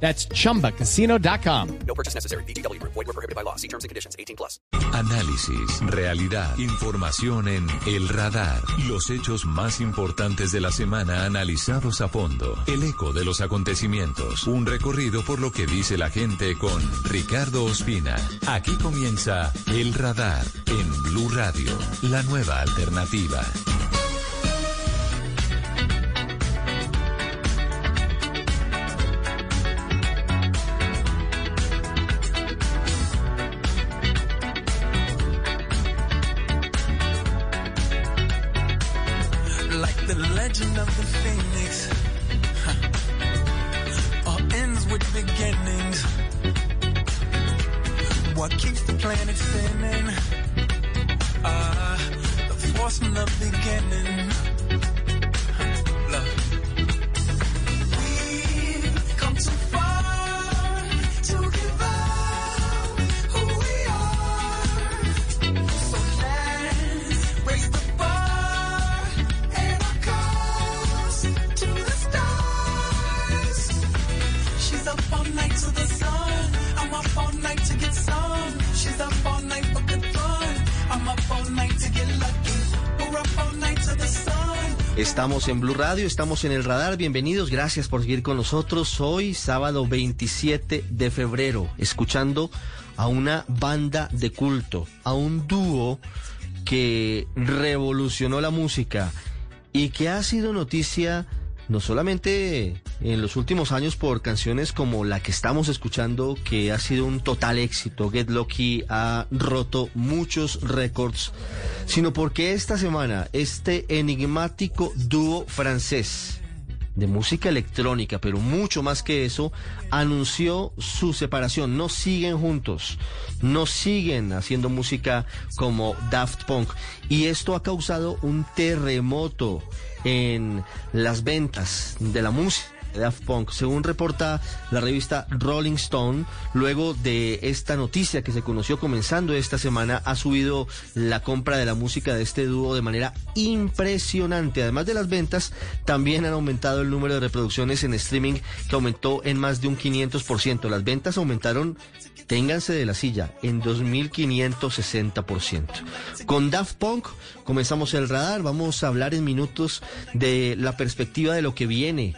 That's chumbacasino.com. No purchase necessary. BGW. Void were prohibited by law. See terms and conditions. 18 plus. Análisis, realidad, información en El Radar. Los hechos más importantes de la semana analizados a fondo. El eco de los acontecimientos. Un recorrido por lo que dice la gente con Ricardo Ospina. Aquí comienza El Radar en Blue Radio, la nueva alternativa. Estamos en Blue Radio, estamos en el radar. Bienvenidos, gracias por seguir con nosotros. Hoy, sábado 27 de febrero, escuchando a una banda de culto, a un dúo que revolucionó la música y que ha sido noticia no solamente en los últimos años por canciones como la que estamos escuchando, que ha sido un total éxito, Get Lucky ha roto muchos récords, sino porque esta semana este enigmático dúo francés de música electrónica, pero mucho más que eso, anunció su separación. No siguen juntos, no siguen haciendo música como Daft Punk. Y esto ha causado un terremoto en las ventas de la música. Daft Punk. Según reporta la revista Rolling Stone, luego de esta noticia que se conoció comenzando esta semana, ha subido la compra de la música de este dúo de manera impresionante. Además de las ventas, también han aumentado el número de reproducciones en streaming que aumentó en más de un 500%. Las ventas aumentaron, ténganse de la silla, en 2.560%. Con Daft Punk comenzamos el radar, vamos a hablar en minutos de la perspectiva de lo que viene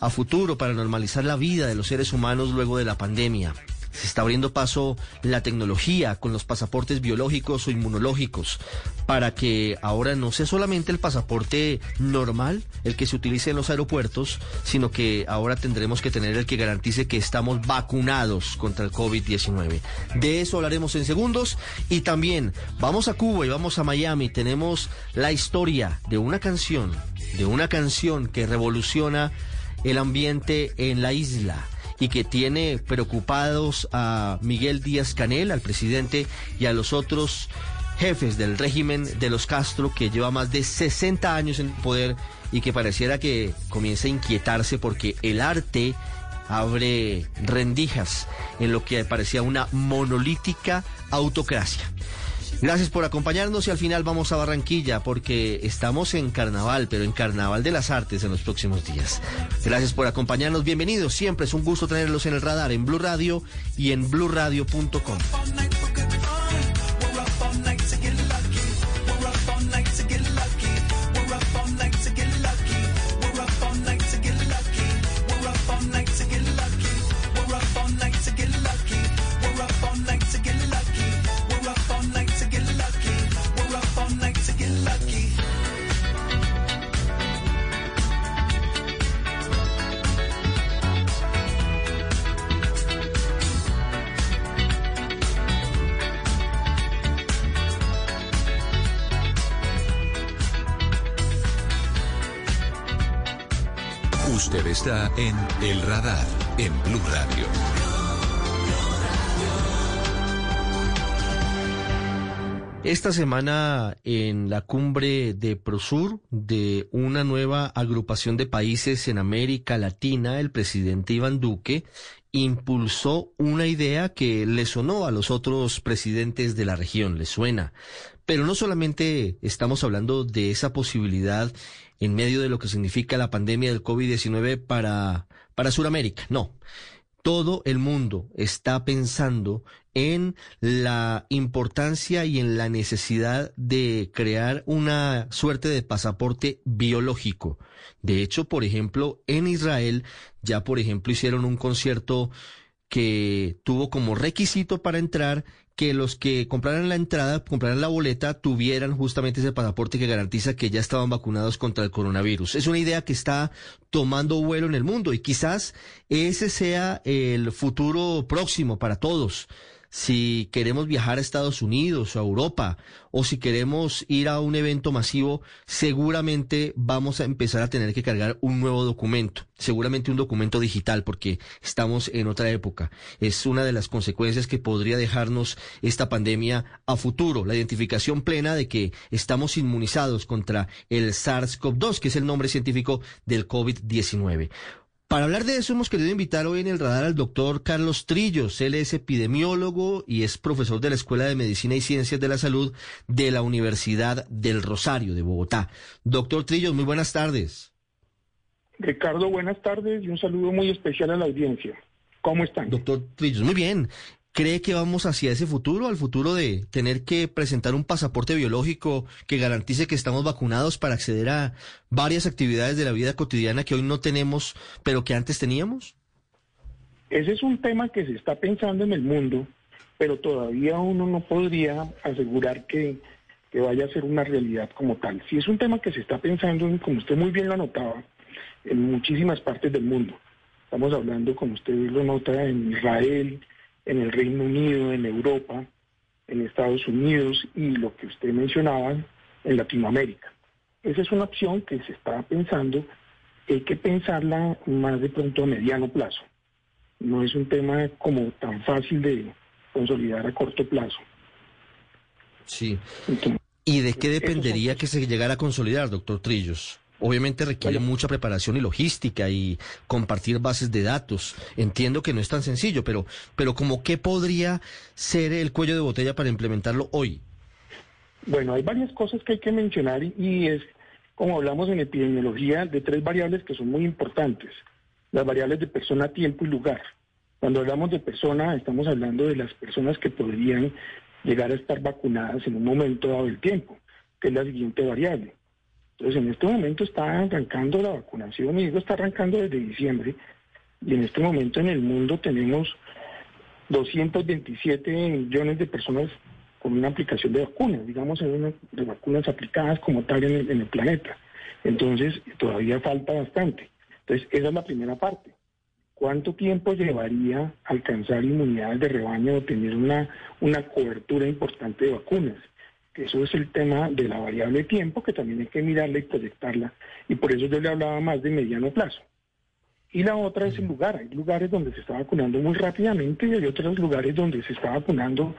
a futuro para normalizar la vida de los seres humanos luego de la pandemia. Se está abriendo paso la tecnología con los pasaportes biológicos o inmunológicos para que ahora no sea solamente el pasaporte normal el que se utilice en los aeropuertos, sino que ahora tendremos que tener el que garantice que estamos vacunados contra el COVID-19. De eso hablaremos en segundos y también vamos a Cuba y vamos a Miami. Tenemos la historia de una canción, de una canción que revoluciona el ambiente en la isla y que tiene preocupados a Miguel Díaz Canel, al presidente, y a los otros jefes del régimen de los Castro, que lleva más de 60 años en poder y que pareciera que comienza a inquietarse porque el arte abre rendijas en lo que parecía una monolítica autocracia. Gracias por acompañarnos y al final vamos a Barranquilla porque estamos en carnaval, pero en carnaval de las artes en los próximos días. Gracias por acompañarnos, bienvenidos, siempre es un gusto tenerlos en el radar en Blue Radio y en bluradio.com. en El Radar, en Blue Radio. Esta semana en la cumbre de Prosur de una nueva agrupación de países en América Latina, el presidente Iván Duque impulsó una idea que le sonó a los otros presidentes de la región, le suena. Pero no solamente estamos hablando de esa posibilidad en medio de lo que significa la pandemia del COVID-19 para, para Sudamérica, no todo el mundo está pensando en la importancia y en la necesidad de crear una suerte de pasaporte biológico. De hecho, por ejemplo, en Israel ya, por ejemplo, hicieron un concierto que tuvo como requisito para entrar que los que compraran la entrada, compraran la boleta, tuvieran justamente ese pasaporte que garantiza que ya estaban vacunados contra el coronavirus. Es una idea que está tomando vuelo en el mundo y quizás ese sea el futuro próximo para todos si queremos viajar a Estados Unidos o a Europa o si queremos ir a un evento masivo, seguramente vamos a empezar a tener que cargar un nuevo documento, seguramente un documento digital porque estamos en otra época. Es una de las consecuencias que podría dejarnos esta pandemia a futuro, la identificación plena de que estamos inmunizados contra el SARS-CoV-2, que es el nombre científico del COVID-19. Para hablar de eso hemos querido invitar hoy en el radar al doctor Carlos Trillos. Él es epidemiólogo y es profesor de la Escuela de Medicina y Ciencias de la Salud de la Universidad del Rosario de Bogotá. Doctor Trillos, muy buenas tardes. Ricardo, buenas tardes y un saludo muy especial a la audiencia. ¿Cómo están? Doctor Trillos, muy bien. ¿Cree que vamos hacia ese futuro, al futuro de tener que presentar un pasaporte biológico que garantice que estamos vacunados para acceder a varias actividades de la vida cotidiana que hoy no tenemos, pero que antes teníamos? Ese es un tema que se está pensando en el mundo, pero todavía uno no podría asegurar que, que vaya a ser una realidad como tal. Si es un tema que se está pensando, como usted muy bien lo anotaba, en muchísimas partes del mundo. Estamos hablando, como usted lo nota, en Israel, en el Reino Unido, en Europa, en Estados Unidos y lo que usted mencionaba en Latinoamérica. Esa es una opción que se está pensando, hay que pensarla más de pronto a mediano plazo. No es un tema como tan fácil de consolidar a corto plazo. Sí. Entonces, ¿Y de qué dependería que se llegara a consolidar, doctor Trillos? Obviamente requiere mucha preparación y logística y compartir bases de datos. Entiendo que no es tan sencillo, pero, pero como qué podría ser el cuello de botella para implementarlo hoy. Bueno, hay varias cosas que hay que mencionar y, y es, como hablamos en epidemiología, de tres variables que son muy importantes. Las variables de persona, tiempo y lugar. Cuando hablamos de persona, estamos hablando de las personas que podrían llegar a estar vacunadas en un momento dado del tiempo, que es la siguiente variable. Entonces, en este momento está arrancando la vacunación, y digo está arrancando desde diciembre, y en este momento en el mundo tenemos 227 millones de personas con una aplicación de vacunas, digamos, de vacunas aplicadas como tal en el, en el planeta. Entonces, todavía falta bastante. Entonces, esa es la primera parte. ¿Cuánto tiempo llevaría alcanzar inmunidades de rebaño o tener una, una cobertura importante de vacunas? Que eso es el tema de la variable tiempo, que también hay que mirarla y proyectarla. Y por eso yo le hablaba más de mediano plazo. Y la otra es el lugar. Hay lugares donde se está vacunando muy rápidamente y hay otros lugares donde se está vacunando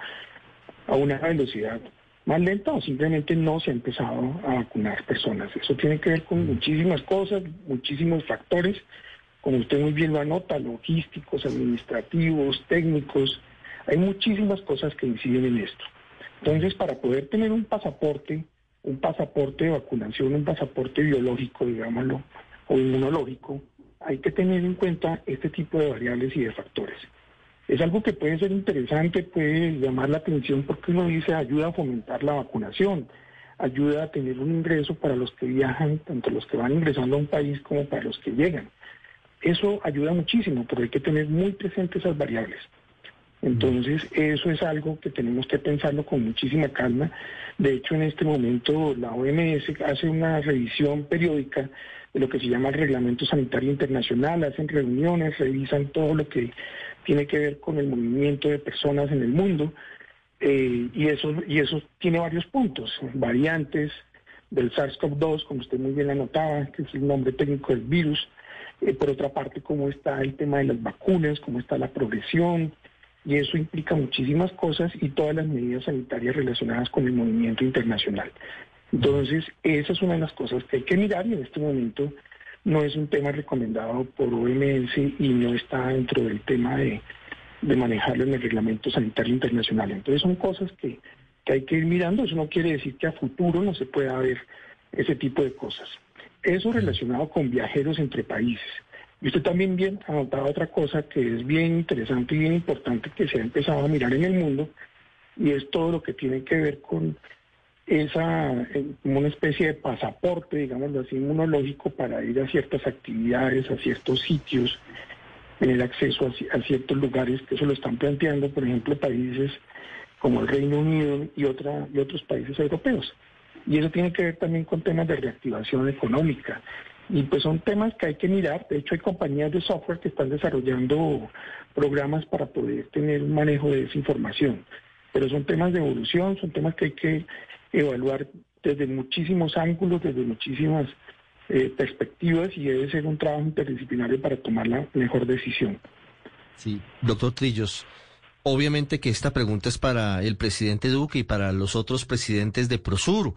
a una velocidad más lenta o simplemente no se ha empezado a vacunar personas. Eso tiene que ver con muchísimas cosas, muchísimos factores, como usted muy bien lo anota, logísticos, administrativos, técnicos. Hay muchísimas cosas que inciden en esto. Entonces, para poder tener un pasaporte, un pasaporte de vacunación, un pasaporte biológico, digámoslo, o inmunológico, hay que tener en cuenta este tipo de variables y de factores. Es algo que puede ser interesante, puede llamar la atención porque uno dice ayuda a fomentar la vacunación, ayuda a tener un ingreso para los que viajan, tanto los que van ingresando a un país como para los que llegan. Eso ayuda muchísimo, pero hay que tener muy presentes esas variables. Entonces, eso es algo que tenemos que pensarlo con muchísima calma. De hecho, en este momento la OMS hace una revisión periódica de lo que se llama el Reglamento Sanitario Internacional, hacen reuniones, revisan todo lo que tiene que ver con el movimiento de personas en el mundo, eh, y, eso, y eso tiene varios puntos, variantes del SARS-CoV-2, como usted muy bien anotaba, que es el nombre técnico del virus, eh, por otra parte, cómo está el tema de las vacunas, cómo está la progresión, y eso implica muchísimas cosas y todas las medidas sanitarias relacionadas con el movimiento internacional. Entonces, esa es una de las cosas que hay que mirar y en este momento no es un tema recomendado por OMS y no está dentro del tema de, de manejarlo en el reglamento sanitario internacional. Entonces, son cosas que, que hay que ir mirando. Eso no quiere decir que a futuro no se pueda ver ese tipo de cosas. Eso relacionado con viajeros entre países. Y usted también bien ha notado otra cosa que es bien interesante y bien importante que se ha empezado a mirar en el mundo y es todo lo que tiene que ver con esa, como una especie de pasaporte, digámoslo así, inmunológico para ir a ciertas actividades, a ciertos sitios, tener acceso a ciertos lugares, que eso lo están planteando, por ejemplo, países como el Reino Unido y, otra, y otros países europeos. Y eso tiene que ver también con temas de reactivación económica. Y pues son temas que hay que mirar. De hecho, hay compañías de software que están desarrollando programas para poder tener un manejo de esa información. Pero son temas de evolución, son temas que hay que evaluar desde muchísimos ángulos, desde muchísimas eh, perspectivas y debe ser un trabajo interdisciplinario para tomar la mejor decisión. Sí, doctor Trillos, obviamente que esta pregunta es para el presidente Duque y para los otros presidentes de Prosur,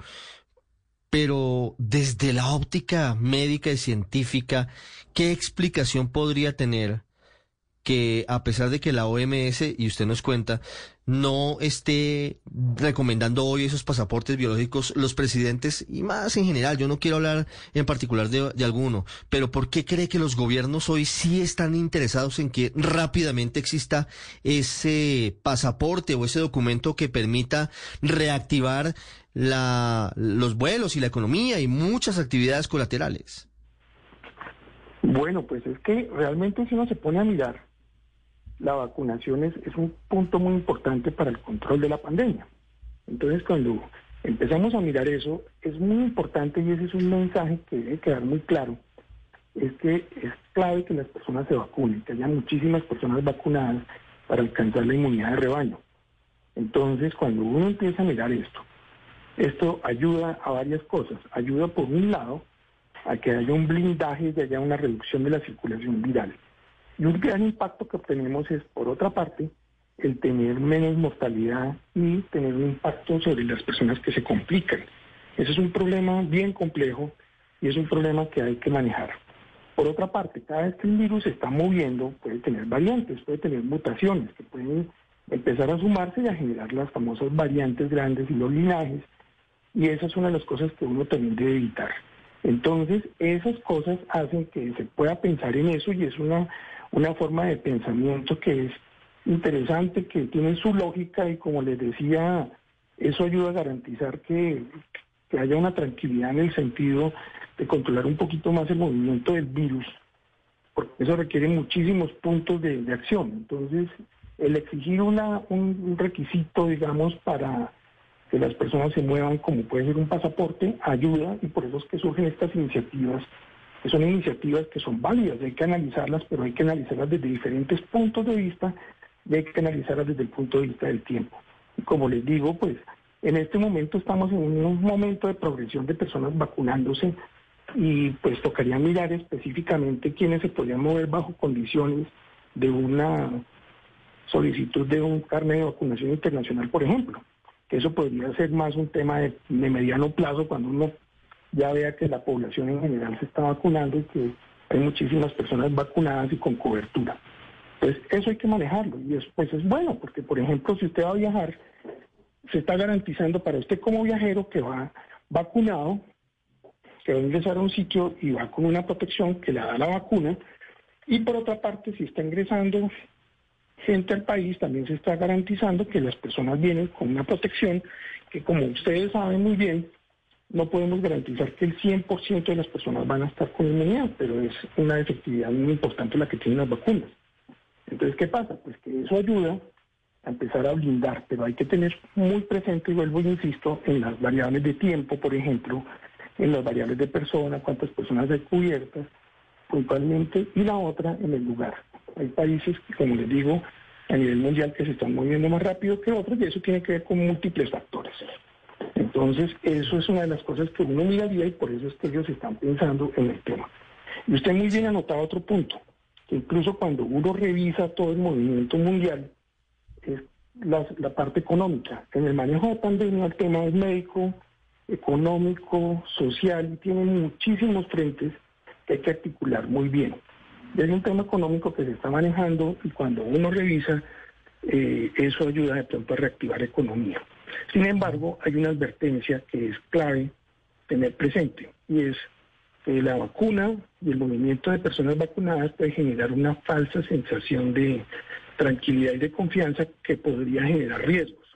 pero desde la óptica médica y científica, ¿qué explicación podría tener que a pesar de que la OMS, y usted nos cuenta, no esté recomendando hoy esos pasaportes biológicos, los presidentes, y más en general, yo no quiero hablar en particular de, alguno, pero ¿por qué cree que los gobiernos hoy sí están interesados en que rápidamente exista ese pasaporte o ese documento que permita reactivar la, los vuelos y la economía y muchas actividades colaterales? Bueno, pues es que realmente si uno se pone a mirar, la vacunación es, es un punto muy importante para el control de la pandemia. Entonces, cuando empezamos a mirar eso, es muy importante y ese es un mensaje que debe quedar muy claro, es que es clave que las personas se vacunen, que haya muchísimas personas vacunadas para alcanzar la inmunidad de rebaño. Entonces, cuando uno empieza a mirar esto, esto ayuda a varias cosas. Ayuda, por un lado, a que haya un blindaje y haya una reducción de la circulación viral. Y un gran impacto que obtenemos es, por otra parte, el tener menos mortalidad y tener un impacto sobre las personas que se complican. Ese es un problema bien complejo y es un problema que hay que manejar. Por otra parte, cada vez que el virus se está moviendo, puede tener variantes, puede tener mutaciones que pueden empezar a sumarse y a generar las famosas variantes grandes y los linajes. Y esa es una de las cosas que uno también debe evitar. Entonces, esas cosas hacen que se pueda pensar en eso y es una, una forma de pensamiento que es interesante, que tiene su lógica y como les decía, eso ayuda a garantizar que, que haya una tranquilidad en el sentido de controlar un poquito más el movimiento del virus, porque eso requiere muchísimos puntos de, de acción. Entonces, el exigir una, un, requisito, digamos, para que las personas se muevan como puede ser un pasaporte, ayuda y por eso es que surgen estas iniciativas, que son iniciativas que son válidas, hay que analizarlas, pero hay que analizarlas desde diferentes puntos de vista y hay que analizarlas desde el punto de vista del tiempo. Y como les digo, pues en este momento estamos en un momento de progresión de personas vacunándose y pues tocaría mirar específicamente quiénes se podrían mover bajo condiciones de una solicitud de un carnet de vacunación internacional, por ejemplo eso podría ser más un tema de, de, mediano plazo cuando uno ya vea que la población en general se está vacunando y que hay muchísimas personas vacunadas y con cobertura. Entonces, eso hay que manejarlo y eso pues es bueno, porque por ejemplo, si usted va a viajar, se está garantizando para usted como viajero que va vacunado, que va a ingresar a un sitio y va con una protección que le da la vacuna, y por otra parte, si está ingresando gente al país, también se está garantizando que las personas vienen con una protección que, como ustedes saben muy bien, no podemos garantizar que el 100% de las personas van a estar con inmunidad, pero es una efectividad muy importante la que tienen las vacunas. Entonces, ¿qué pasa? Pues que eso ayuda a empezar a blindar, pero hay que tener muy presente, y vuelvo y insisto, en las variables de tiempo, por ejemplo, en las variables de persona, cuántas personas hay cubiertas puntualmente, y la otra en el lugar. Hay países como les digo, a nivel mundial que se están moviendo más rápido que otros y eso tiene que ver con múltiples factores. Entonces, eso es una de las cosas que uno miraría y por eso es que ellos están pensando en el tema. Y usted muy bien ha notado otro punto, que incluso cuando uno revisa todo el movimiento mundial, es la, la parte económica. En el manejo de pandemia el tema es médico, económico, social y tiene muchísimos frentes que hay que articular muy bien. Es un tema económico que se está manejando y cuando uno revisa, eh, eso ayuda de pronto a reactivar economía. Sin embargo, hay una advertencia que es clave tener presente y es que la vacuna y el movimiento de personas vacunadas puede generar una falsa sensación de tranquilidad y de confianza que podría generar riesgos.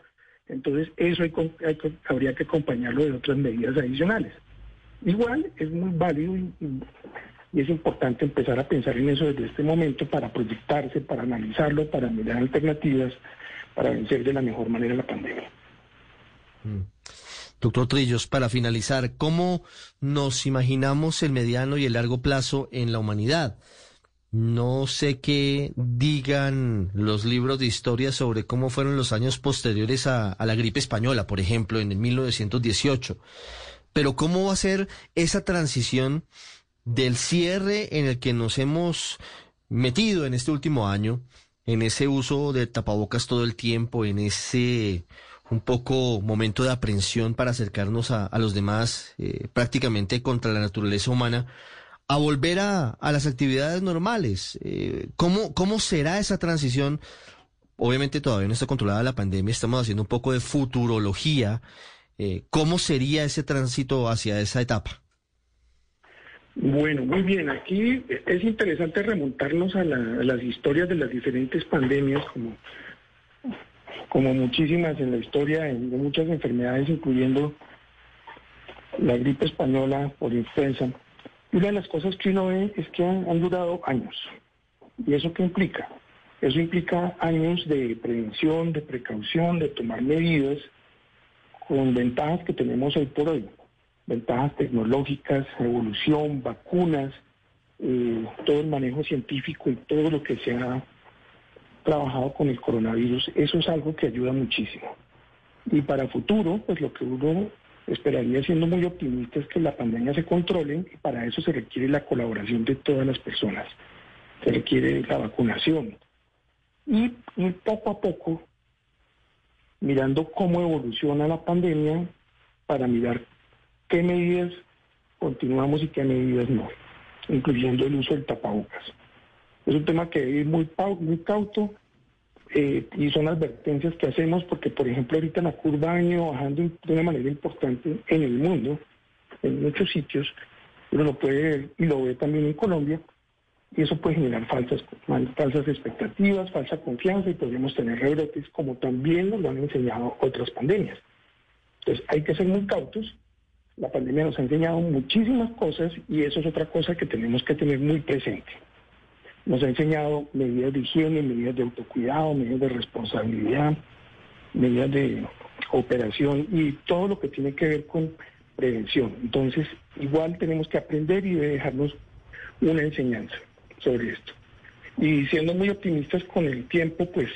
Entonces, eso hay hay habría que acompañarlo de otras medidas adicionales. Igual es muy válido y, y- y es importante empezar a pensar en eso desde este momento para proyectarse, para analizarlo, para mirar alternativas, para vencer de la mejor manera la pandemia. Doctor Trillos, para finalizar, ¿cómo nos imaginamos el mediano y el largo plazo en la humanidad? No sé qué digan los libros de historia sobre cómo fueron los años posteriores a, a la gripe española, por ejemplo, en el 1918. Pero ¿cómo va a ser esa transición del cierre en el que nos hemos metido en este último año, en ese uso de tapabocas todo el tiempo, en ese un poco momento de aprensión para acercarnos a, los demás, eh, prácticamente contra la naturaleza humana, a volver a, a las actividades normales. Eh, ¿cómo, ¿Cómo será esa transición? Obviamente todavía no está controlada la pandemia, estamos haciendo un poco de futurología. Eh, ¿Cómo sería ese tránsito hacia esa etapa? Bueno, muy bien. Aquí es interesante remontarnos a, la- las historias de las diferentes pandemias, como, como muchísimas en la historia de muchas enfermedades, incluyendo la gripe española por influenza. Y una de las cosas que uno ve es que han durado años. ¿Y eso qué implica? Eso implica años de prevención, de precaución, de tomar medidas con ventajas que tenemos hoy por hoy ventajas tecnológicas, evolución, vacunas, eh, todo el manejo científico y todo lo que se ha trabajado con el coronavirus, eso es algo que ayuda muchísimo. Y para futuro, pues lo que uno esperaría siendo muy optimista es que la pandemia se controle y para eso se requiere la colaboración de todas las personas, se requiere la vacunación. Y, y poco a poco, mirando cómo evoluciona la pandemia, para mirar qué medidas continuamos y qué medidas no, incluyendo el uso del tapabocas. Es un tema que ir muy, muy cauto eh, y son advertencias que hacemos porque, por ejemplo, ahorita la curva ha venido bajando de una manera importante en el mundo, en muchos sitios, uno lo puede ver y lo ve también en Colombia, y eso puede generar falsas, falsas expectativas, falsa confianza y podríamos tener rebrotes como también nos lo han enseñado otras pandemias. Entonces hay que ser muy cautos. La pandemia nos ha enseñado muchísimas cosas y eso es otra cosa que tenemos que tener muy presente. Nos ha enseñado medidas de higiene, medidas de autocuidado, medidas de responsabilidad, medidas de operación y todo lo que tiene que ver con prevención. Entonces, igual tenemos que aprender y dejarnos una enseñanza sobre esto. Y siendo muy optimistas con el tiempo, pues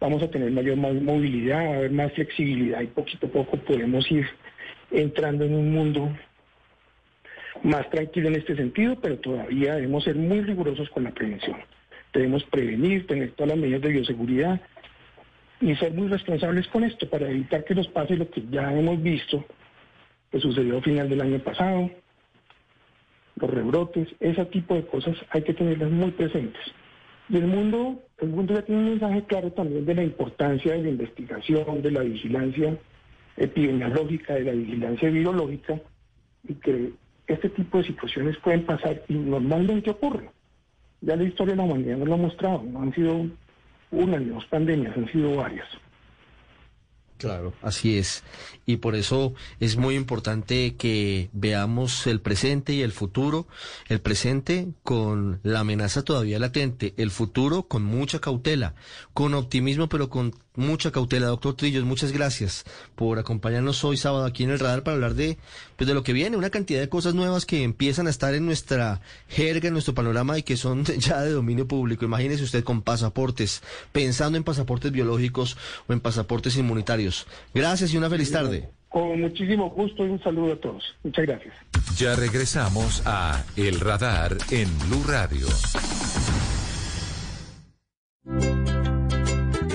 vamos a tener mayor mo- movilidad, a haber más flexibilidad y poquito a poco podemos ir entrando en un mundo más tranquilo en este sentido, pero todavía debemos ser muy rigurosos con la prevención. Debemos prevenir, tener todas las medidas de bioseguridad y ser muy responsables con esto para evitar que nos pase lo que ya hemos visto que sucedió a final del año pasado, los rebrotes, ese tipo de cosas hay que tenerlas muy presentes. Y el mundo, el mundo ya tiene un mensaje claro también de la importancia de la investigación, de la vigilancia epidemiológica, de la vigilancia virológica, y que este tipo de situaciones pueden pasar y normalmente ocurren. Ya la historia de la humanidad nos lo ha mostrado, no han sido una ni dos pandemias, han sido varias. Claro. Así es. Y por eso es muy importante que veamos el presente y el futuro. El presente con la amenaza todavía latente, el futuro con mucha cautela, con optimismo, pero con mucha cautela. Doctor Trillos, muchas gracias por acompañarnos hoy sábado aquí en el radar para hablar de, pues de lo que viene, una cantidad de cosas nuevas que empiezan a estar en nuestra jerga, en nuestro panorama y que son ya de dominio público. Imagínese usted con pasaportes, pensando en pasaportes biológicos o en pasaportes inmunitarios. Gracias y una feliz tarde. Con muchísimo gusto y un saludo a todos. Muchas gracias. Ya regresamos a El Radar en Blue Radio.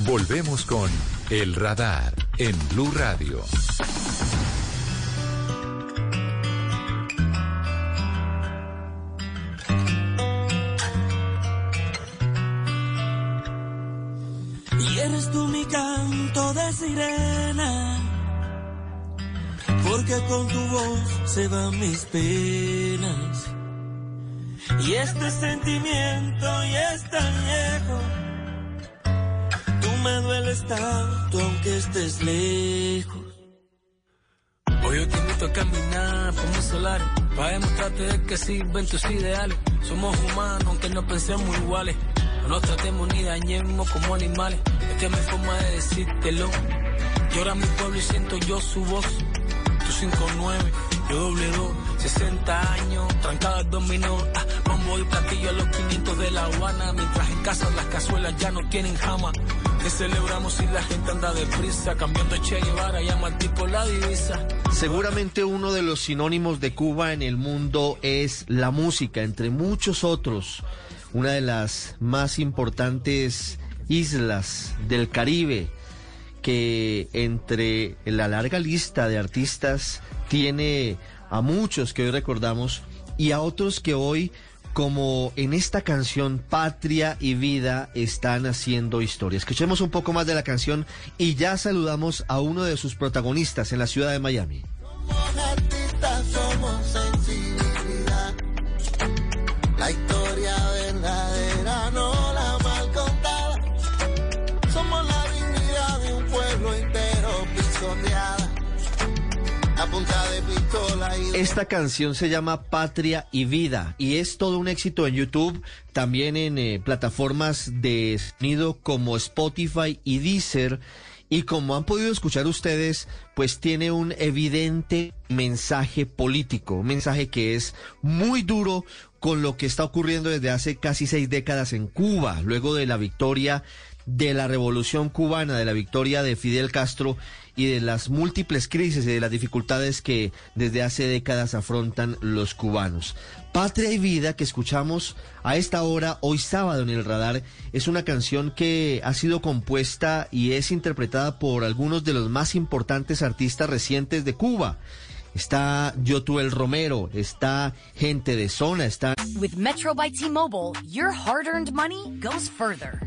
Volvemos con El Radar en Blue Radio. Y eres tú mi canto de sirena, porque con tu voz se van mis penas. Y este sentimiento ya es tan tú me dueles tanto aunque estés lejos. Hoy yo te invito a caminar un solar para demostrarte de que sirven tus ideales. Somos humanos aunque no pensemos iguales. No nos tratemos ni dañemos como animales. Esta es mi forma de decírtelo. Llora mi pueblo y siento yo su voz. Tú 5-9, yo doble dos. 60 años, trancada el dominó. Ah, bombo y platillo a los 500 de La Habana. Mientras en casa las cazuelas ya no tienen jama. Celebramos la gente anda deprisa. Cambiando llama al tipo la divisa. Seguramente uno de los sinónimos de Cuba en el mundo es la música, entre muchos otros. Una de las más importantes islas del Caribe, que entre la larga lista de artistas tiene a muchos que hoy recordamos y a otros que hoy, como en esta canción Patria y Vida, están haciendo historia. Escuchemos un poco más de la canción y ya saludamos a uno de sus protagonistas en la ciudad de Miami. Somos somos Esta canción se llama Patria y Vida y es todo un éxito en YouTube, también en eh, plataformas de sonido como Spotify y Deezer. Y como han podido escuchar ustedes, pues tiene un evidente mensaje político, un mensaje que es muy duro con lo que está ocurriendo desde hace casi seis décadas en Cuba, luego de la victoria de la revolución cubana, de la victoria de Fidel Castro y de las múltiples crisis y de las dificultades que desde hace décadas afrontan los cubanos. Patria y Vida que escuchamos a esta hora, hoy sábado en el radar, es una canción que ha sido compuesta y es interpretada por algunos de los más importantes artistas recientes de Cuba. Está Yotuel Romero, está gente de zona, está With Metro by T-Mobile, your hard-earned money goes further.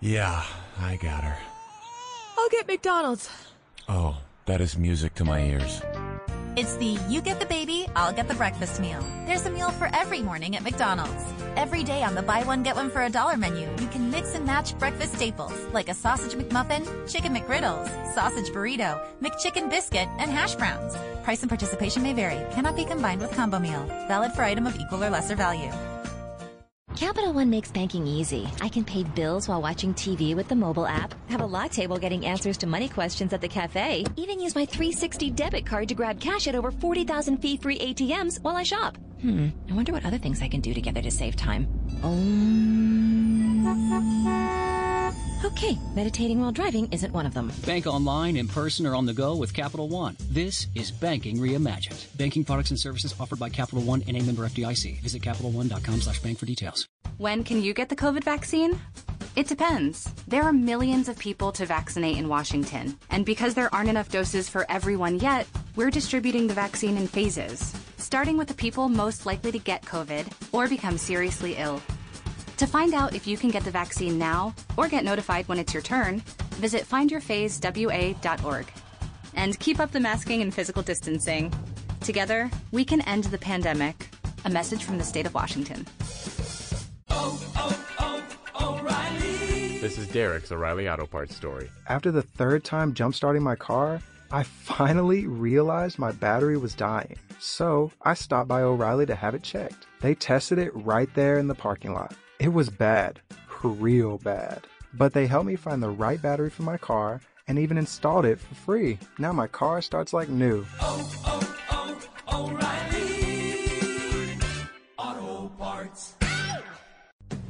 Yeah, I got her. I'll get McDonald's. Oh, that is music to my ears. It's the you get the baby, I'll get the breakfast meal. There's a meal for every morning at McDonald's. Every day on the buy one get one for a dollar menu, you can mix and match breakfast staples like a sausage McMuffin, chicken McGriddles, sausage burrito, McChicken biscuit, and hash browns. Price and participation may vary. Cannot be combined with combo meal. Valid for item of equal or lesser value. Capital One makes banking easy. I can pay bills while watching TV with the mobile app, have a latte while getting answers to money questions at the cafe, even use my 360 debit card to grab cash at over 40,000 fee free ATMs while I shop. Hmm, I wonder what other things I can do together to save time. Um. Okay, meditating while driving isn't one of them. Bank online, in person, or on the go with Capital One. This is Banking Reimagined. Banking products and services offered by Capital One and a member FDIC. Visit CapitalOne.com slash bank for details. When can you get the COVID vaccine? It depends. There are millions of people to vaccinate in Washington. And because there aren't enough doses for everyone yet, we're distributing the vaccine in phases, starting with the people most likely to get COVID or become seriously ill. To find out if you can get the vaccine now or get notified when it's your turn, visit findyourphasewa.org. And keep up the masking and physical distancing. Together, we can end the pandemic. A message from the state of Washington. This is Derek's O'Reilly Auto Parts story. After the third time jump starting my car, I finally realized my battery was dying. So I stopped by O'Reilly to have it checked. They tested it right there in the parking lot. It was bad, real bad. But they helped me find the right battery for my car and even installed it for free. Now my car starts like new.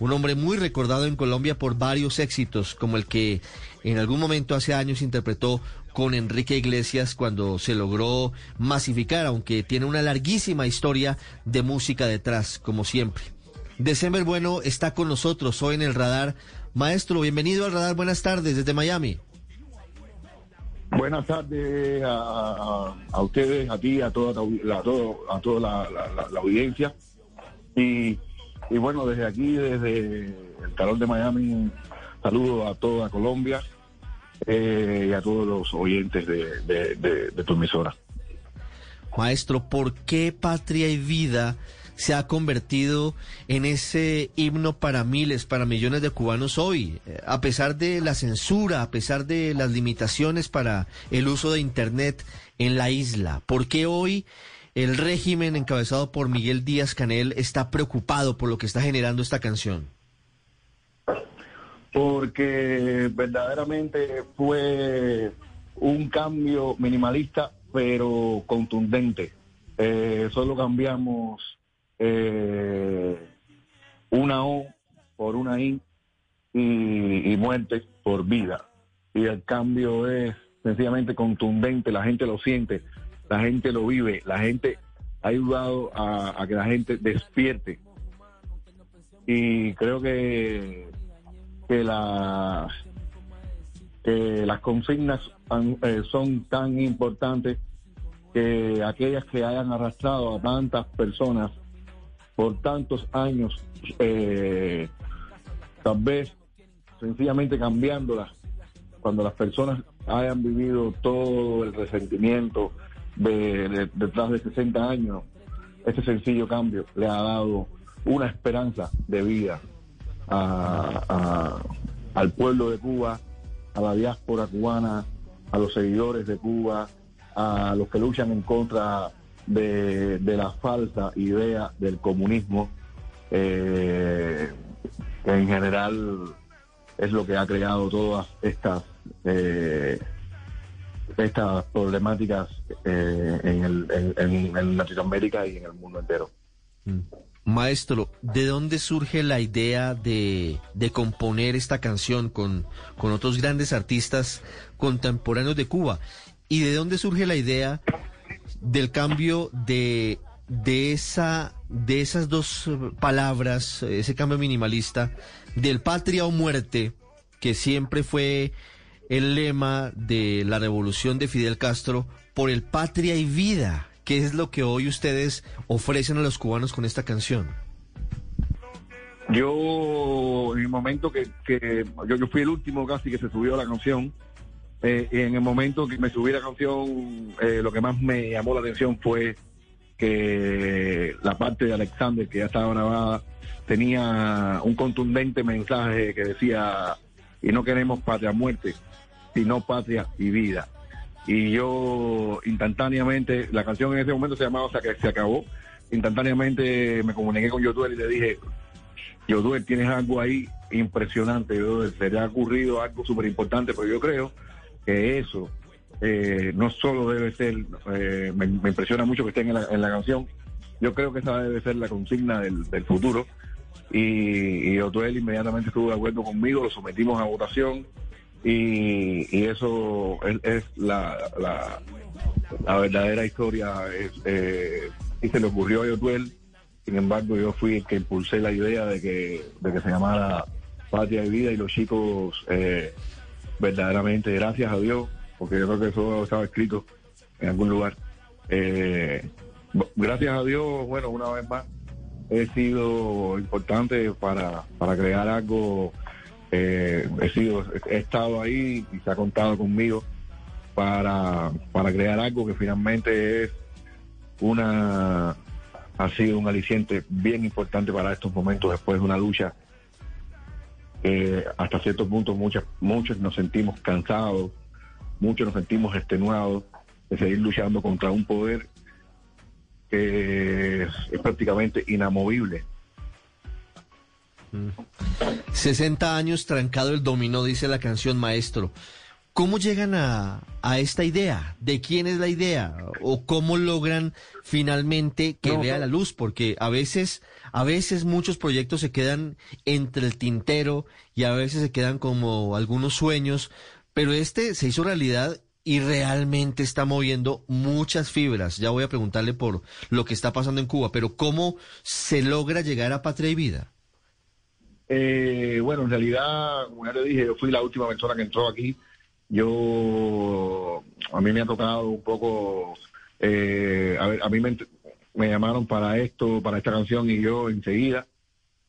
un hombre muy recordado en Colombia por varios éxitos, como el que en algún momento hace años interpretó con Enrique Iglesias cuando se logró masificar, aunque tiene una larguísima historia de música detrás, como siempre. December Bueno está con nosotros hoy en el radar. Maestro, bienvenido al radar, buenas tardes desde Miami. Buenas tardes a, ustedes, a ti, a toda, a a toda la- la audiencia. Y, y bueno, desde aquí, desde el calor de Miami, saludo a toda Colombia eh, y a todos los oyentes de, de- tu emisora. Maestro, ¿por qué Patria y Vida se ha convertido en ese himno para miles, para millones de cubanos hoy? Eh, A pesar de la censura, a pesar de las limitaciones para el uso de Internet en la isla, ¿por qué hoy el régimen encabezado por Miguel Díaz Canel está preocupado por lo que está generando esta canción? porque verdaderamente fue un cambio minimalista pero contundente. Eh, solo cambiamos eh, una O por una I y, y muerte por vida. Y el cambio es sencillamente contundente, la gente lo siente, la gente lo vive, la gente ha ayudado a, que la gente despierte. Y creo que que la que las consignas eh, son tan importantes que aquellas que hayan arrastrado a tantas personas por tantos años, eh, tal vez sencillamente cambiándolas, cuando las personas hayan vivido todo el resentimiento de, de- detrás de 60 años, este sencillo cambio le ha dado una esperanza de vida a- al pueblo de Cuba, a la diáspora cubana, a los seguidores de Cuba, a los que luchan en contra de, de la falsa idea del comunismo, eh, que en general es lo que ha creado todas estas eh, estas problemáticas eh, en, el- en- en- Latinoamérica y en el mundo entero. Maestro, ¿de dónde surge la idea de, de componer esta canción con, con otros grandes artistas contemporáneos de Cuba? ¿Y de dónde surge la idea del cambio de, de, esa, de esas dos palabras, ese cambio minimalista, del patria o muerte, que siempre fue el lema de la revolución de Fidel Castro, por el patria y vida? ¿Qué es lo que hoy ustedes ofrecen a los cubanos con esta canción? Yo, en el momento que, que yo, fui el último casi que se subió la canción, eh, en el momento que me subí la canción, eh, lo que más me llamó la atención fue que la parte de Alexander, que ya estaba grabada, tenía un contundente mensaje que decía, y no queremos patria muerte, sino patria y vida. Y yo instantáneamente, la canción en ese momento se llamaba que se acabó, instantáneamente me comuniqué con Yotuel y le dije, Yoduel, tienes algo ahí impresionante, Yoduel. Se te ha ocurrido algo súper importante, pero yo creo que eso eh, no solo debe ser, eh, me, impresiona mucho que estén en la, en la canción, yo creo que esa debe ser la consigna del, del futuro. Y, y Otuel inmediatamente estuvo de acuerdo conmigo, lo sometimos a votación y, y eso es, la, la, verdadera historia eh, y se le ocurrió a Yotuel. Sin embargo, yo fui el que impulsé la idea de que, de que se llamara Patria de Vida y los chicos, eh, verdaderamente, gracias a Dios, porque yo creo que eso estaba escrito en algún lugar. Eh, gracias a Dios, bueno, una vez más, he sido importante para, para crear algo. Eh, he sido, he estado ahí y se ha contado conmigo para, para crear algo que finalmente es una ha sido un aliciente bien importante para estos momentos después de una lucha que hasta cierto punto muchas, muchos nos sentimos cansados, muchos nos sentimos extenuados de seguir luchando contra un poder que es, es prácticamente inamovible. 60 años trancado el dominó, dice la canción maestro. ¿Cómo llegan a, a esta idea? ¿De quién es la idea? ¿O cómo logran finalmente que No, vea la luz? Porque a veces, a veces muchos proyectos se quedan entre el tintero y a veces se quedan como algunos sueños, pero este se hizo realidad y realmente está moviendo muchas fibras. Ya voy a preguntarle por lo que está pasando en Cuba, pero ¿cómo se logra llegar a Patria y Vida? Eh, bueno, en realidad, como ya le dije, yo fui la última persona que entró aquí. Yo, a mí me ha tocado un poco, eh, a ver, a mí me, llamaron para esto, para esta canción y yo enseguida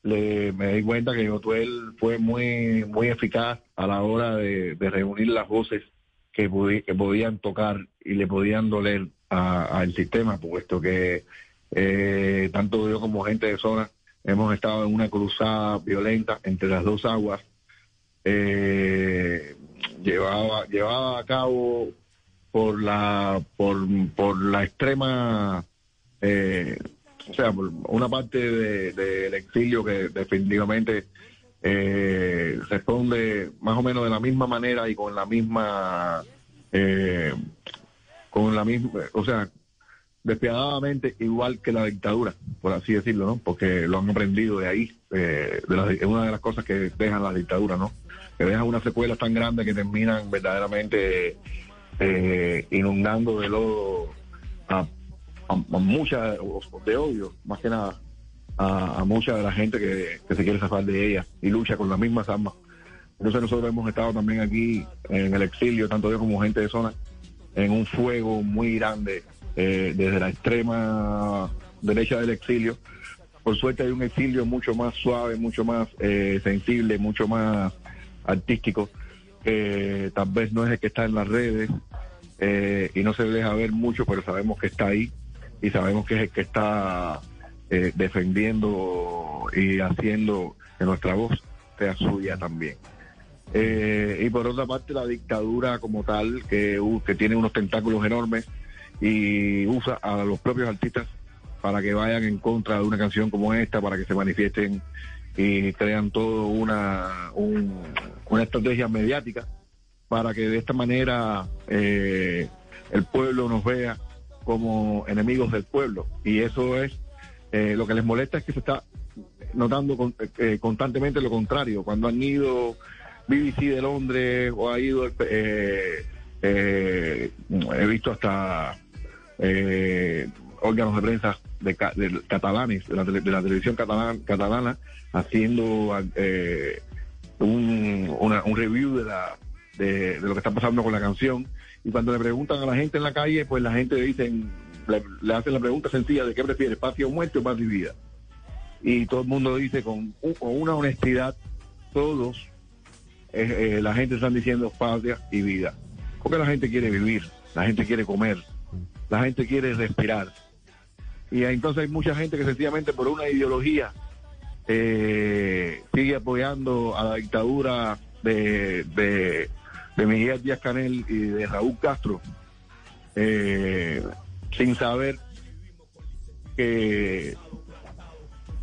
le, me di cuenta que Yotuel fue muy, muy eficaz a la hora de, reunir las voces que, podían tocar y le podían doler al sistema, puesto que eh, tanto yo como gente de zona hemos estado en una cruzada violenta entre las dos aguas. Eh, llevaba, llevaba a cabo por la, por, por la extrema, eh, o sea, por una parte de- del exilio que definitivamente eh, responde más o menos de la misma manera y con la misma, eh, con la misma, o sea, despiadadamente igual que la dictadura, por así decirlo, ¿no? Porque lo han aprendido de ahí, eh, de la- es una de las cosas que dejan las dictaduras, ¿no? Que dejan unas secuelas tan grandes que terminan verdaderamente eh, inundando de lodo a, a, mucha, de odio, más que nada, a, a mucha de la gente que, que se quiere zafar de ella y lucha con las mismas armas. Entonces nosotros hemos estado también aquí en el exilio, tanto yo como gente de zona, en un fuego muy grande eh, desde la extrema derecha del exilio. Por suerte hay un exilio mucho más suave, mucho más eh, sensible, mucho más artístico, que tal vez no es el que está en las redes eh, y no se deja ver mucho, pero sabemos que está ahí y sabemos que es el que está eh, defendiendo y haciendo que nuestra voz sea suya también. Eh, y por otra parte, la dictadura como tal, que, uh, que tiene unos tentáculos enormes y usa a los propios artistas para que vayan en contra de una canción como esta, para que se manifiesten y crean todo una, un- una estrategia mediática para que de esta manera eh, el pueblo nos vea como enemigos del pueblo. Y eso es, eh, lo que les molesta es que se está notando con- eh, constantemente lo contrario. Cuando han ido BBC de Londres o ha ido, eh, eh, he visto hasta eh, órganos de prensa de, de catalanes, de la, de la televisión catalana, catalana haciendo eh, un, una- un review de, la, de, lo que está pasando con la canción. Y cuando le preguntan a la gente en la calle, pues la gente dicen, le, le hacen la pregunta sencilla de qué prefiere, patria o muerte o paz y vida. Y todo el mundo dice con, con una honestidad, todos, eh, eh, la gente están diciendo patria y vida. Porque la gente quiere vivir, la gente quiere comer, la gente quiere respirar. Y entonces hay mucha gente que sencillamente por una ideología eh, sigue apoyando a la dictadura de, de, Miguel Díaz Canel y de Raúl Castro, eh, sin saber que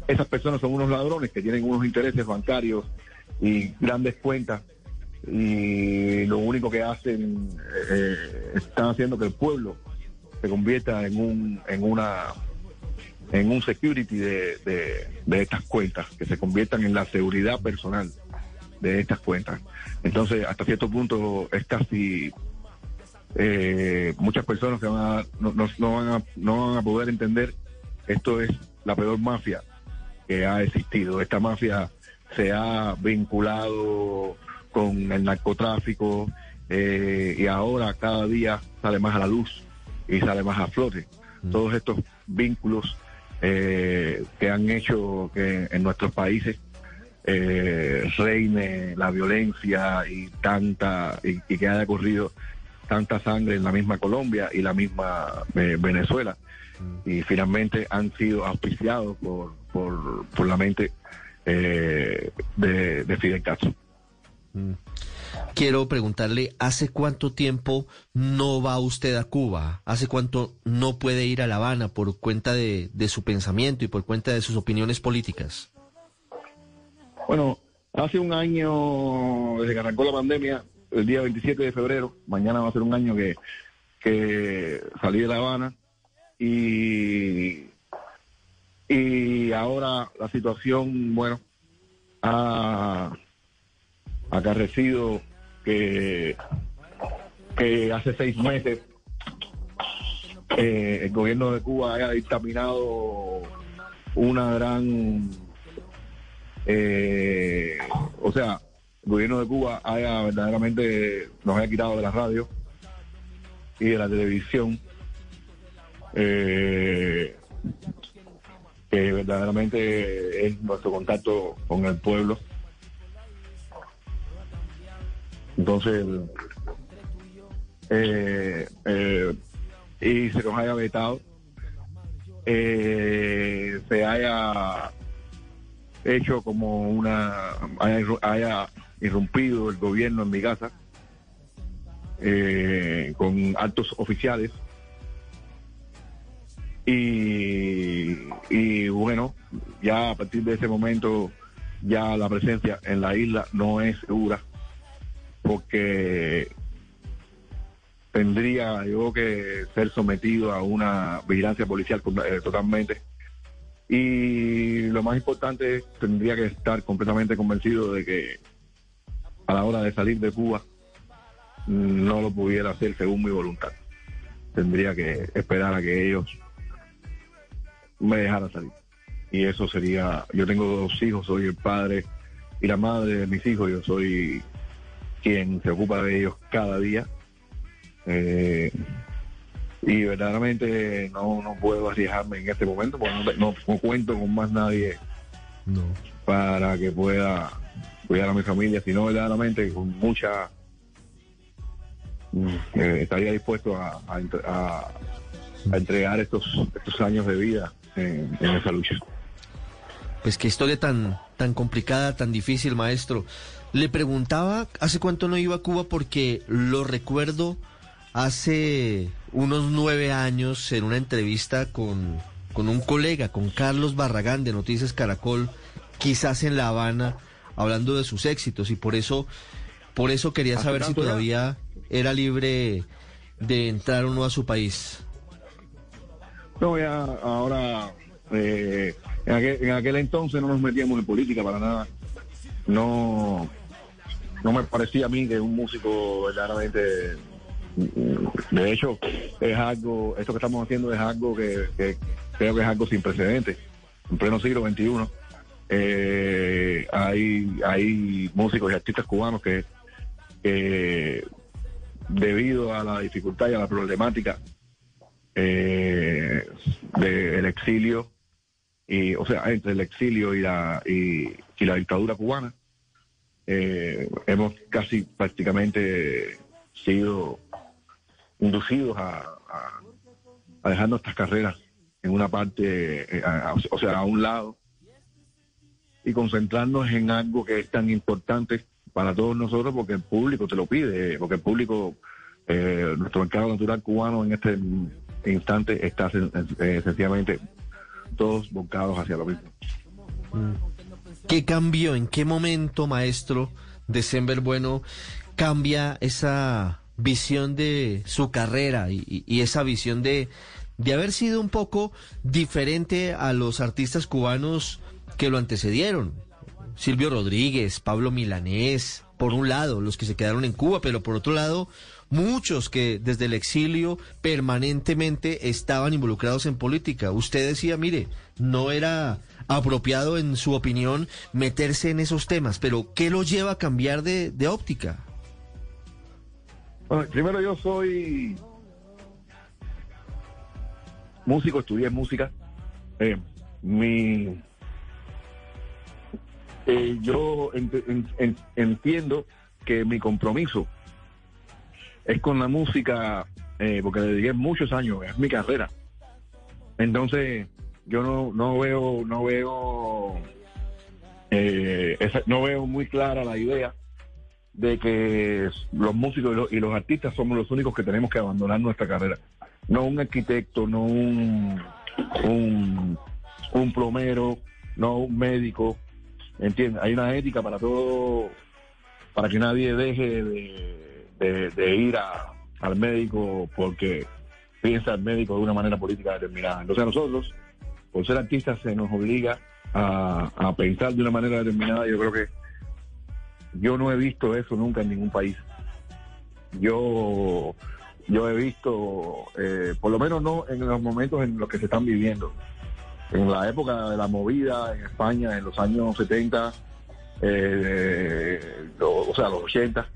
esas personas son unos ladrones que tienen unos intereses bancarios y grandes cuentas y lo único que hacen eh, están haciendo que el pueblo se convierta en un en una en un security de, de, estas cuentas que se conviertan en la seguridad personal de estas cuentas entonces hasta cierto punto es casi eh, muchas personas que van a, no, no- no van a, no van a poder entender, esto es la peor mafia que ha existido. Esta mafia se ha vinculado con el narcotráfico eh, y ahora cada día sale más a la luz y sale más a flote. Todos estos vínculos eh, que han hecho que en nuestros países eh, reine la violencia y tanta y, y que haya corrido tanta sangre en la misma Colombia y la misma eh, Venezuela y finalmente han sido auspiciados por, por, por la mente eh, de, de Fidel Castro. Quiero preguntarle, ¿hace cuánto tiempo no va usted a Cuba? ¿Hace cuánto no puede ir a La Habana por cuenta de, su pensamiento y por cuenta de sus opiniones políticas? Bueno, hace un año, desde que arrancó la pandemia, el día 27 de febrero, mañana va a ser un año que, que salí de La Habana y, y ahora la situación, bueno, ha acarrecido que, que hace seis meses eh, el gobierno de Cuba haya dictaminado una gran eh, o sea, el gobierno de Cuba haya verdaderamente nos haya quitado de la radio y de la televisión eh, que verdaderamente es nuestro contacto con el pueblo. Entonces, eh, eh, y se nos haya vetado, eh, se haya hecho como una haya, irru- haya irrumpido el gobierno en mi casa con altos oficiales. Y, y bueno ya a partir de ese momento ya la presencia en la isla no es segura porque tendría yo que ser sometido a una vigilancia policial eh, totalmente y lo más importante tendría que estar completamente convencido de que a la hora de salir de Cuba no lo pudiera hacer según mi voluntad. Tendría que esperar a que ellos me dejaran salir. Y eso sería, yo tengo dos hijos, soy el padre y la madre de mis hijos, yo soy quien se ocupa de ellos cada día. Eh, y verdaderamente no, no puedo arriesgarme en este momento porque no, no- no cuento con más nadie para que pueda cuidar a mi familia, sino verdaderamente con mucha mm, eh, estaría dispuesto a, a entre- a- a entregar estos estos años de vida en, en esa lucha. Pues qué historia tan, tan complicada, tan difícil, maestro. Le preguntaba hace cuánto no iba a Cuba porque lo recuerdo hace unos nueve años en una entrevista con, con un colega, con Carlos Barragán de Noticias Caracol, quizás en La Habana, hablando de sus éxitos y por eso, por eso quería ¿Hace saber si todavía era libre de entrar o no a su país. No, ya ahora, eh, en, aquel, en aquel entonces no nos metíamos en política para nada. No, no me parecía a mí que un músico verdaderamente... De hecho, es algo, esto que estamos haciendo es algo que, creo que es algo sin precedentes. En pleno siglo XXI, eh, hay, hay músicos y artistas cubanos que, que debido a la dificultad y a la problemática eh, del exilio y o sea entre el exilio y la y, la dictadura cubana eh, hemos casi prácticamente sido inducidos a, a, a dejar nuestras carreras en una parte eh, o sea a un lado y concentrarnos en algo que es tan importante para todos nosotros porque el público te lo pide, porque el público, eh, nuestro mercado natural cubano en este instante está sen- eh, sencillamente todos volcados hacia lo mismo. ¿Qué cambió? ¿En qué momento, maestro December Bueno, cambia esa visión de su carrera y- y esa visión de, de haber sido un poco diferente a los artistas cubanos que lo antecedieron? Silvio Rodríguez, Pablo Milanés, por un lado, los que se quedaron en Cuba, pero por otro lado, muchos que desde el exilio permanentemente estaban involucrados en política. Usted decía, mire, no era apropiado en su opinión meterse en esos temas, pero ¿qué lo lleva a cambiar de, de óptica? Primero yo soy músico, estudié música. Eh, mi eh, yo ent- en- en- entiendo que mi compromiso es con la música eh, porque le dediqué muchos años, es mi carrera. Entonces yo no, no veo no veo eh, esa- no veo muy clara la idea de que los músicos y los, artistas somos los únicos que tenemos que abandonar nuestra carrera. No un arquitecto, no un, un, un plomero, no un médico. ¿Entiendes? Hay una ética para todo, para que nadie deje de, de- ir a- al médico porque piensa el médico de una manera política determinada. Entonces a nosotros, por ser artistas, se nos obliga a, a pensar de una manera determinada. Yo creo que yo no he visto eso nunca en ningún país. Yo, yo he visto, eh, por lo menos no en los momentos en los que se están viviendo. En la época de la movida en España, en los años 70, eh, o sea, los 80,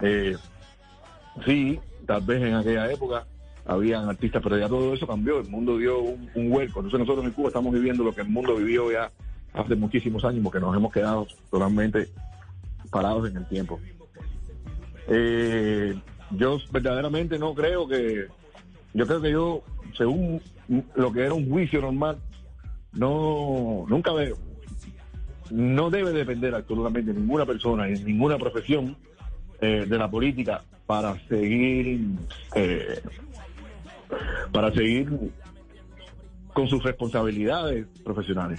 eh, sí, tal vez en aquella época habían artistas, pero ya todo eso cambió, el mundo dio un, vuelco. Entonces nosotros en Cuba estamos viviendo lo que el mundo vivió ya hace muchísimos años, porque nos hemos quedado totalmente parados en el tiempo. Eh, yo verdaderamente no creo que, yo creo que yo, según lo que era un juicio normal, no, nunca veo, no debe depender absolutamente ninguna persona en ninguna profesión eh, de la política para seguir, eh, para seguir con sus responsabilidades profesionales.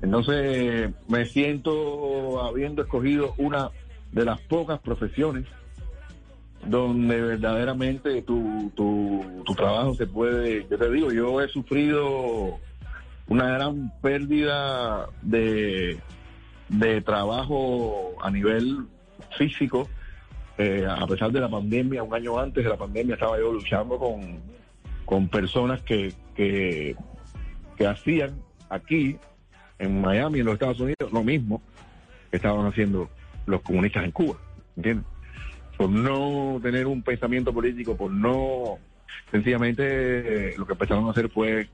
Entonces me siento habiendo escogido una de las pocas profesiones donde verdaderamente tu, tu, tu trabajo se puede, yo te digo, yo he sufrido una gran pérdida de, de trabajo a nivel físico, eh, a pesar de la pandemia, un año antes de la pandemia estaba yo luchando con, con personas que, que, hacían aquí, en Miami, en los Estados Unidos, lo mismo que estaban haciendo los comunistas en Cuba, ¿entiendes? Por no tener un pensamiento político, por no, sencillamente eh, lo que empezaron a hacer fue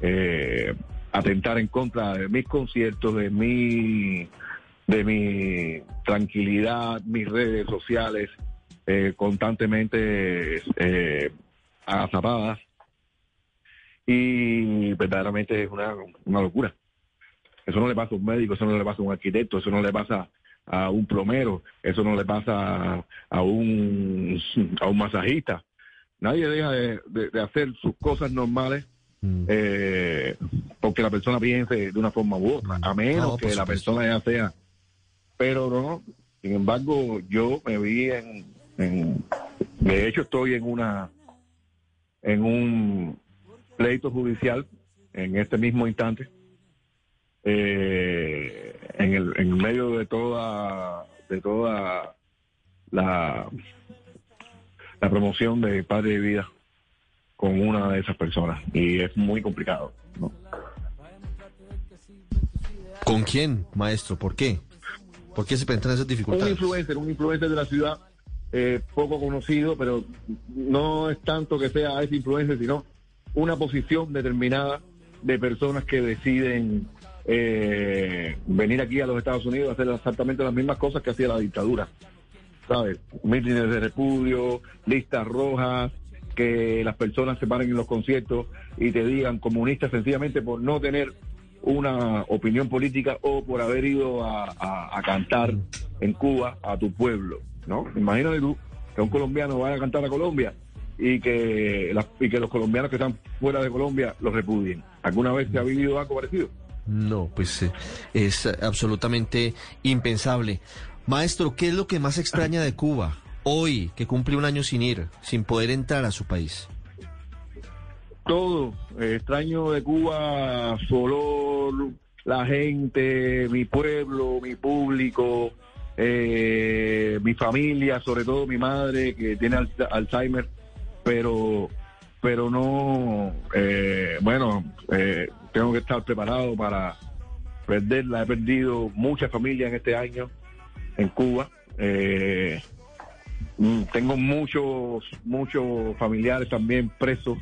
eh, atentar en contra de mis conciertos, de mi, de mi tranquilidad, mis redes sociales, eh, constantemente eh, agazapadas. Y verdaderamente es una, una locura. Eso no le pasa a un médico, eso no le pasa a un arquitecto, eso no le pasa a un plomero, eso no le pasa a un, a un masajista. Nadie deja de, de- de hacer sus cosas normales eh, porque la persona piense de una forma u otra, a menos No, que la supuesto. persona ya sea. Pero no, sin embargo, yo me vi en, de hecho estoy en una, en un pleito judicial en este mismo instante, eh, en el en medio de toda, de toda la, la promoción de Padre de Vida con una de esas personas y es muy complicado. ¿Con quién, maestro? ¿Por qué? ¿Por qué se presentan esas Un dificultades? influencer, un influencer de la ciudad eh, poco conocido, pero no es tanto que sea ese influencer, sino una posición determinada de personas que deciden eh, venir aquí a los Estados Unidos a hacer exactamente las mismas cosas que hacía la dictadura. ¿Sabes? Mítines de repudio, listas rojas, que las personas se paren en los conciertos y te digan comunistas sencillamente por no tener una opinión política o por haber ido a, cantar en Cuba a tu pueblo, ¿no? Imagínate tú que un colombiano vaya a cantar a Colombia y que, y que los colombianos que están fuera de Colombia los repudien. ¿Alguna vez se ha vivido algo parecido? No, pues eh, es absolutamente impensable. Maestro, ¿qué es lo que más extraña de Cuba hoy, que cumple un año sin ir, sin poder entrar a su país? Todo. Extraño de Cuba su olor, la gente, mi pueblo, mi público, eh, mi familia, sobre todo mi madre que tiene al- Alzheimer, pero pero no, eh, bueno, eh, tengo que estar preparado para perderla. He perdido muchas familias en este año en Cuba. Eh, mm, tengo muchos, muchos familiares también presos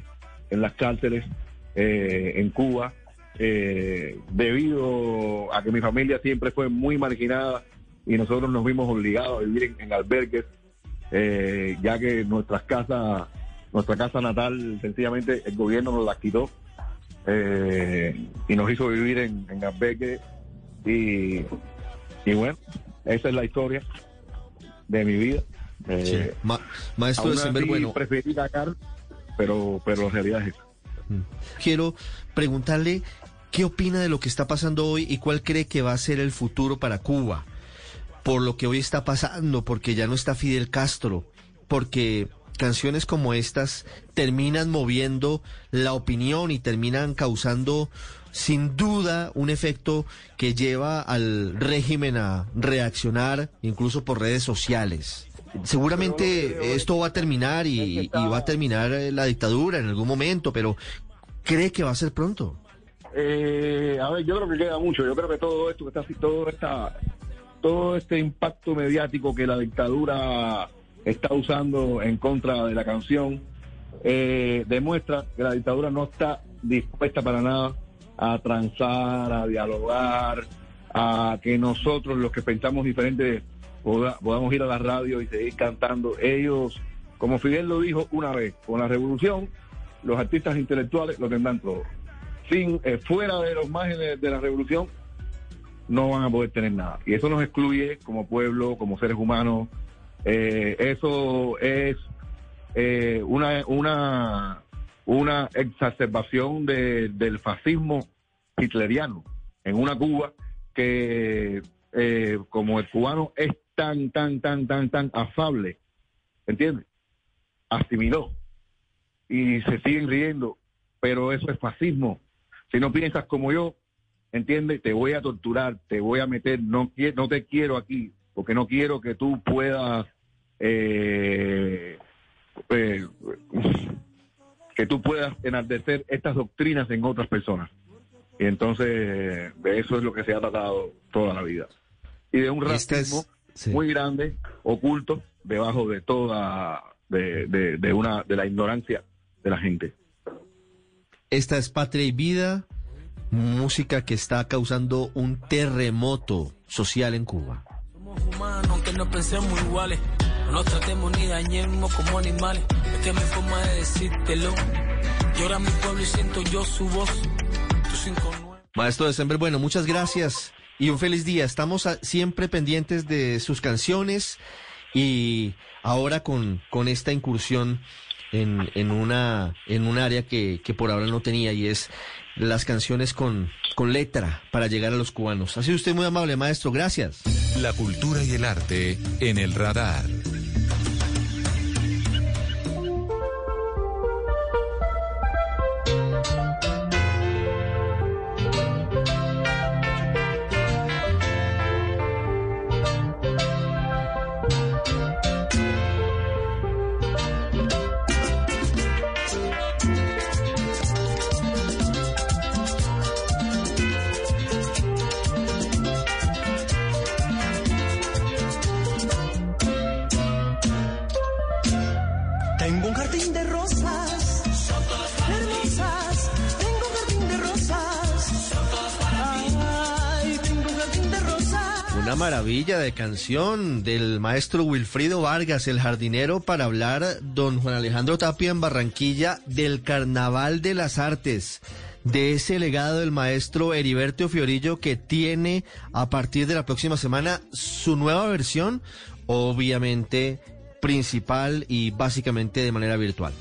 en las cárceles eh, en Cuba, eh, debido a que mi familia siempre fue muy marginada y nosotros nos vimos obligados a vivir en, en albergues, eh, ya que nuestras casas, nuestra casa natal, sencillamente el gobierno nos las quitó eh, y nos hizo vivir en, en albergues y, y bueno, esa es la historia de mi vida. Eh, Sí. Ma- maestro de Sember, bueno. preferí pero, pero la realidad esa. Quiero preguntarle qué opina de lo que está pasando hoy y cuál cree que va a ser el futuro para Cuba. Por lo que hoy está pasando, porque ya no está Fidel Castro, porque canciones como estas terminan moviendo la opinión y terminan causando sin duda un efecto que lleva al régimen a reaccionar incluso por redes sociales. Seguramente esto va a terminar y, y va a terminar eh, la dictadura en algún momento, pero ¿cree que va a ser pronto? Eh, a ver, yo creo que queda mucho. Yo creo que todo esto que está así, todo esta, todo este impacto mediático que la dictadura está usando en contra de la canción eh, demuestra que la dictadura no está dispuesta para nada a transar, a dialogar, a que nosotros los que pensamos diferente poda- podamos ir a la radio y seguir cantando. Ellos, como Fidel lo dijo una vez, con la revolución, los artistas intelectuales lo tendrán todo. Sin, eh, fuera de los márgenes de la revolución, no van a poder tener nada. Y eso nos excluye como pueblo, como seres humanos. Eh, eso es eh, una, una, una exacerbación de- del fascismo hitleriano en una Cuba que, eh, como el cubano es tan, tan, tan, tan, tan afable, ¿entiendes? Asimiló y se siguen riendo, pero eso es fascismo. Si no piensas como yo, ¿entiendes? Te voy a torturar, te voy a meter, no, no te quiero aquí, porque no quiero que tú puedas, eh, eh, que tú puedas enaltecer estas doctrinas en otras personas. Y entonces, de eso es lo que se ha tratado toda la vida. Y de un Esta es- racismo sí. muy grande, oculto, debajo de toda, de, de, de una, de la ignorancia de la gente. Esta es Patria y Vida, música que está causando un terremoto social en Cuba. humanos, aunque no pensemos iguales. No nos tratemos ni dañemos como animales. Esta es mi forma de decírtelo. Llora mi pueblo y siento yo su voz. Tu cinco nueve. Maestro de Sember, bueno, muchas gracias y un feliz día. Estamos siempre pendientes de sus canciones y ahora con, con esta incursión en, en, una, en un área que, que por ahora no tenía y es las canciones con, con letra para llegar a los cubanos. Ha sido usted muy amable, maestro. Gracias. La cultura y el arte en el radar. Maravilla de canción del maestro Wilfrido Vargas, el jardinero, para hablar, don Juan Alejandro Tapia en Barranquilla, del Carnaval de las Artes, de ese legado del maestro Heriberto Fiorillo que tiene a partir de la próxima semana su nueva versión, obviamente principal y básicamente de manera virtual.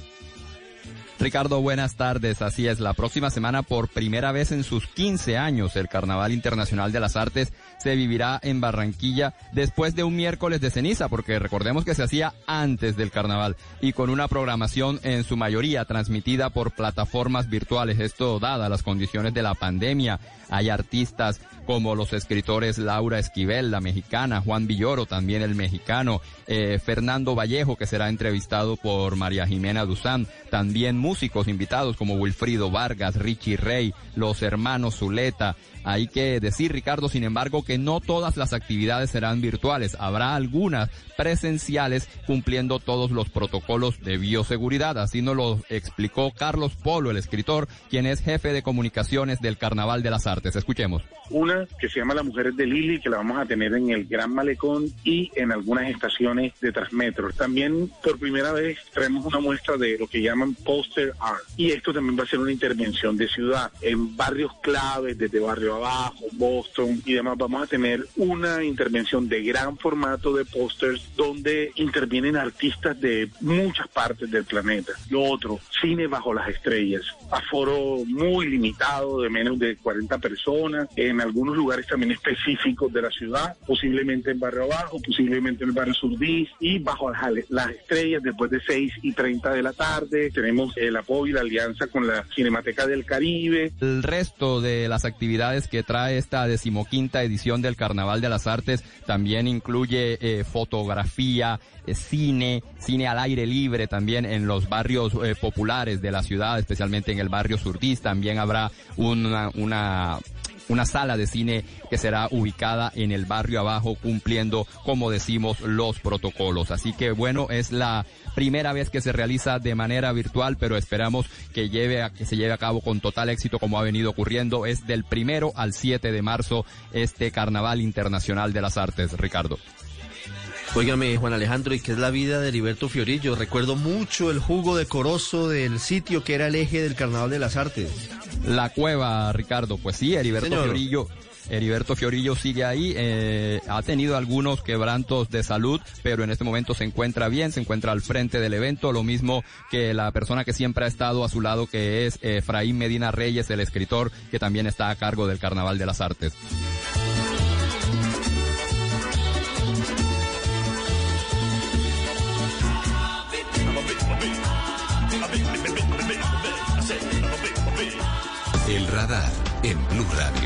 Ricardo, buenas tardes. Así es, la próxima semana, por primera vez en sus 15 años, el Carnaval Internacional de las Artes se vivirá en Barranquilla después de un miércoles de ceniza, porque recordemos que se hacía antes del carnaval y con una programación en su mayoría transmitida por plataformas virtuales. Esto dada las condiciones de la pandemia. Hay artistas como los escritores Laura Esquivel, la mexicana, Juan Villoro, también el mexicano, eh, Fernando Vallejo, que será entrevistado por María Jimena Duzán, también músicos invitados como Wilfrido Vargas, Richie Rey, los hermanos Zuleta. Hay que decir, Ricardo, sin embargo, que no todas las actividades serán virtuales. Habrá algunas presenciales cumpliendo todos los protocolos de bioseguridad. Así nos lo explicó Carlos Polo, el escritor, quien es jefe de comunicaciones del Carnaval de las Artes. Escuchemos. Una que se llama La Mujeres de Lili, que la vamos a tener en el Gran Malecón y en algunas estaciones de Transmetro. También por primera vez traemos una muestra de lo que llaman poster art. Y esto también va a ser una intervención de ciudad en barrios claves, desde Barrio Abajo, Boston y demás. Vamos a tener una intervención de gran formato de pósters donde intervienen artistas de muchas partes del planeta. Lo otro, cine bajo las estrellas. Aforo muy limitado, de menos de 40 personas, en algunos lugares también específicos de la ciudad, posiblemente en Barrio Abajo, posiblemente en el Barrio Surdís y bajo las, las estrellas después de 6 y 30 de la tarde. Tenemos el apoyo y la alianza con la Cinemateca del Caribe. El resto de las actividades que trae esta decimoquinta edición del Carnaval de las Artes también incluye eh, eh, cine, cine al aire libre también en los barrios eh, populares de la ciudad, especialmente en el barrio Surdís. También habrá una, una una sala de cine que será ubicada en el barrio abajo cumpliendo, como decimos, los protocolos. Así que bueno, es la primera vez que se realiza de manera virtual, pero esperamos que lleve a, que se lleve a cabo con total éxito como ha venido ocurriendo. Es del primero al 7 de marzo este Carnaval Internacional de las Artes, Ricardo. Óigame, Juan Alejandro, ¿y qué es la vida de Heriberto Fiorillo? Recuerdo mucho el jugo decoroso del sitio que era el eje del Carnaval de las Artes. La cueva, Ricardo. Pues sí, Heriberto Señor. Fiorillo. Heriberto Fiorillo sigue ahí, eh, ha tenido algunos quebrantos de salud, pero en este momento se encuentra bien, se encuentra al frente del evento, lo mismo que la persona que siempre ha estado a su lado, que es eh, Efraín Medina Reyes, el escritor, que también está a cargo del Carnaval de las Artes. En Blue Radio.